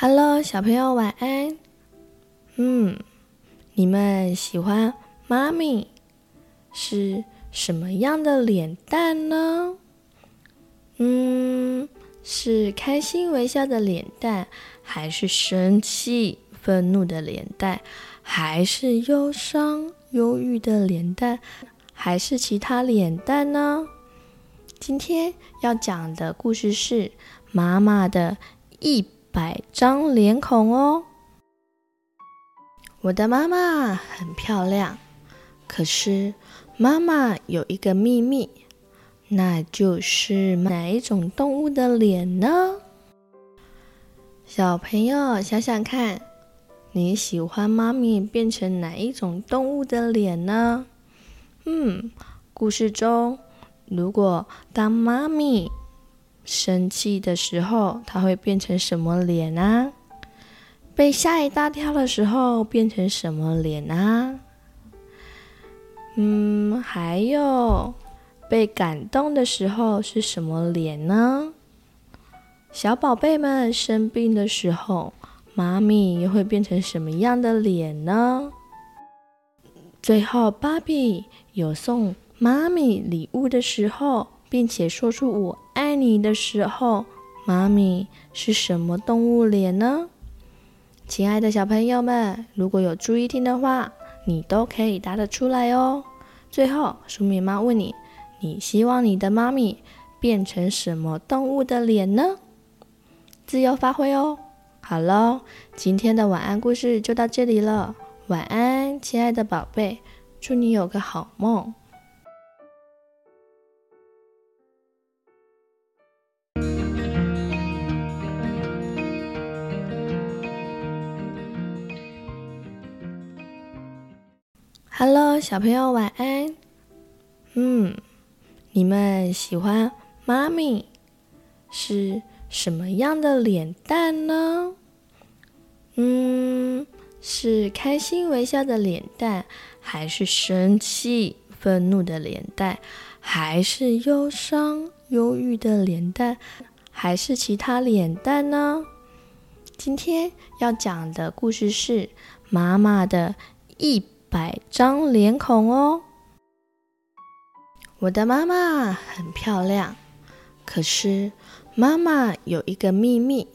Hello，小朋友晚安。嗯，你们喜欢妈咪是什么样的脸蛋呢？嗯，是开心微笑的脸蛋，还是生气愤怒的脸蛋，还是忧伤忧郁的脸蛋，还是其他脸蛋呢？今天要讲的故事是妈妈的一百张脸孔哦。我的妈妈很漂亮，可是妈妈有一个秘密，那就是哪一种动物的脸呢？小朋友想想看，你喜欢妈咪变成哪一种动物的脸呢？嗯，故事中，如果当妈咪生气的时候，它会变成什么脸啊？被吓一大跳的时候变成什么脸啊？嗯，还有被感动的时候是什么脸呢？小宝贝们生病的时候，妈咪又会变成什么样的脸呢？最后，芭比有送妈咪礼物的时候，并且说出“我爱你”的时候，妈咪是什么动物脸呢？亲爱的小朋友们，如果有注意听的话，你都可以答得出来哦。最后，黍米妈问你：你希望你的妈咪变成什么动物的脸呢？自由发挥哦。好喽，今天的晚安故事就到这里了。晚安，亲爱的宝贝。祝你有个好梦。Hello，小朋友晚安。嗯，你们喜欢妈咪是什么样的脸蛋呢？嗯。是开心微笑的脸蛋，还是生气愤怒的脸蛋，还是忧伤忧郁的脸蛋，还是其他脸蛋呢？今天要讲的故事是妈妈的一百张脸孔哦。我的妈妈很漂亮，可是妈妈有一个秘密，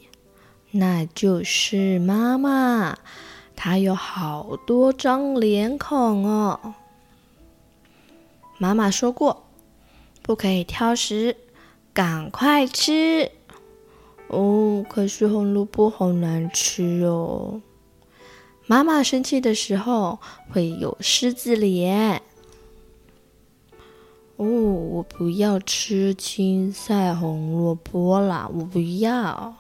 那就是妈妈。她有好多张脸孔哦。妈妈说过，不可以挑食，赶快吃。哦，可是红萝卜好难吃哦。妈妈生气的时候会有狮子脸。哦，我不要吃青菜红萝卜啦，我不要。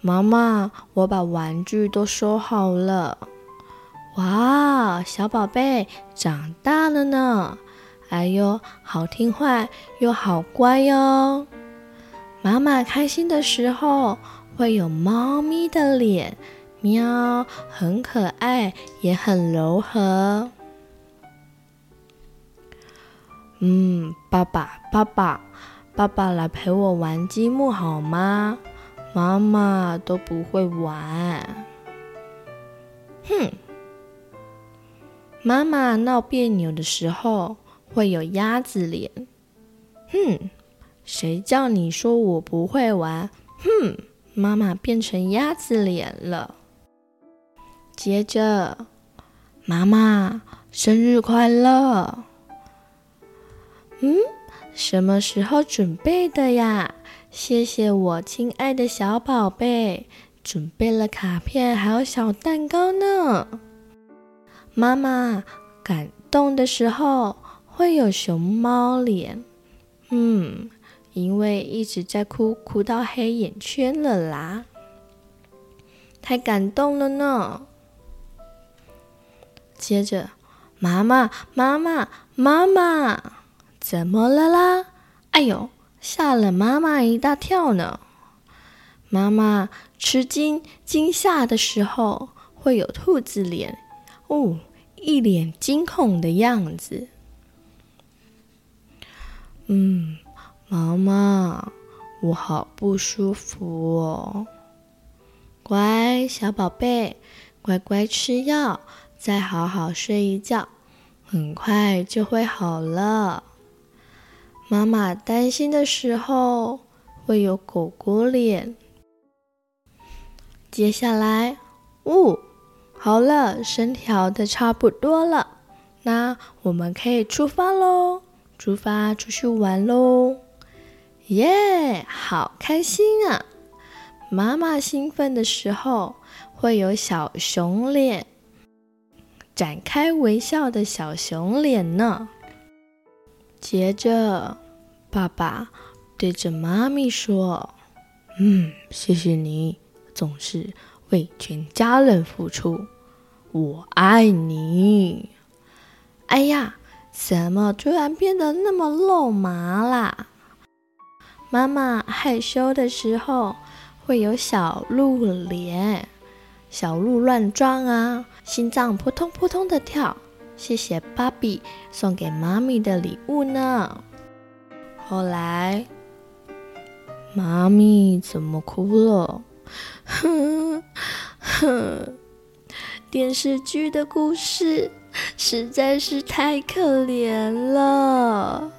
妈妈，我把玩具都收好了。哇，小宝贝长大了呢！哎呦，好听话又好乖哟。妈妈开心的时候会有猫咪的脸，喵，很可爱，也很柔和。嗯，爸爸，爸爸，爸爸来陪我玩积木好吗？妈妈都不会玩，哼！妈妈闹别扭的时候会有鸭子脸，哼！谁叫你说我不会玩？哼！妈妈变成鸭子脸了。接着，妈妈生日快乐！嗯，什么时候准备的呀？谢谢我亲爱的小宝贝，准备了卡片还有小蛋糕呢。妈妈感动的时候会有熊猫脸，嗯，因为一直在哭，哭到黑眼圈了啦，太感动了呢。接着，妈妈，妈妈，妈妈，怎么了啦？哎呦！吓了妈妈一大跳呢。妈妈吃惊惊吓的时候会有兔子脸，哦，一脸惊恐的样子。嗯，妈妈，我好不舒服哦。乖，小宝贝，乖乖吃药，再好好睡一觉，很快就会好了。妈妈担心的时候，会有狗狗脸。接下来，呜、哦，好了，身调的差不多了，那我们可以出发喽！出发出去玩喽！耶，好开心啊！妈妈兴奋的时候，会有小熊脸，展开微笑的小熊脸呢。接着，爸爸对着妈咪说：“嗯，谢谢你。”总是为全家人付出，我爱你。哎呀，怎么突然变得那么肉麻啦？妈妈害羞的时候会有小鹿脸，小鹿乱撞啊，心脏扑通扑通的跳。谢谢芭比送给妈咪的礼物呢。后来，妈咪怎么哭了？哼哼，电视剧的故事实在是太可怜了。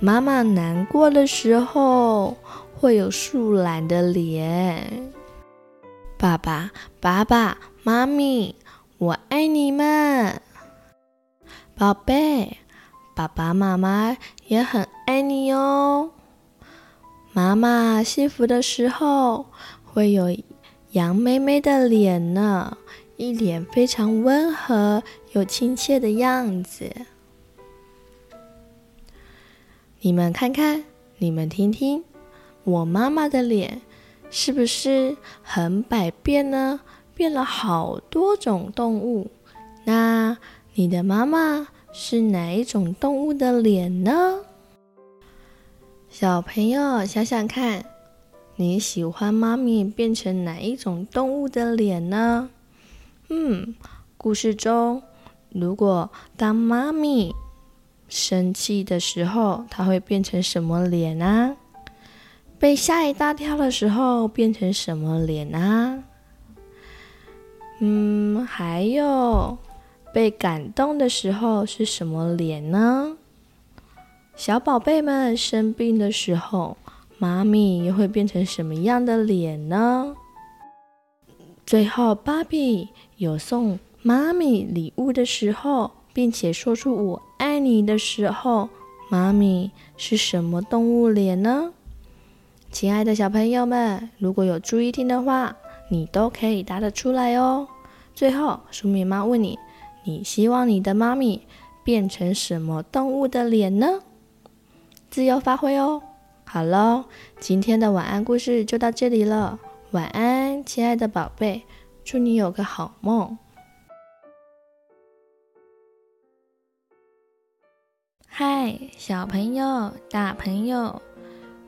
妈妈难过的时候会有树懒的脸。爸爸、爸爸妈咪，我爱你们，宝贝。爸爸妈妈也很爱你哦。妈妈幸福的时候，会有杨妹妹的脸呢，一脸非常温和又亲切的样子。你们看看，你们听听，我妈妈的脸是不是很百变呢？变了好多种动物。那你的妈妈是哪一种动物的脸呢？小朋友想想看，你喜欢妈咪变成哪一种动物的脸呢？嗯，故事中，如果当妈咪生气的时候，她会变成什么脸啊？被吓一大跳的时候，变成什么脸啊？嗯，还有被感动的时候是什么脸呢？小宝贝们生病的时候，妈咪又会变成什么样的脸呢？最后，芭比有送妈咪礼物的时候，并且说出“我爱你”的时候，妈咪是什么动物脸呢？亲爱的小朋友们，如果有注意听的话，你都可以答得出来哦。最后，舒米妈问你：你希望你的妈咪变成什么动物的脸呢？自由发挥哦！好喽，今天的晚安故事就到这里了。晚安，亲爱的宝贝，祝你有个好梦。嗨，小朋友、大朋友，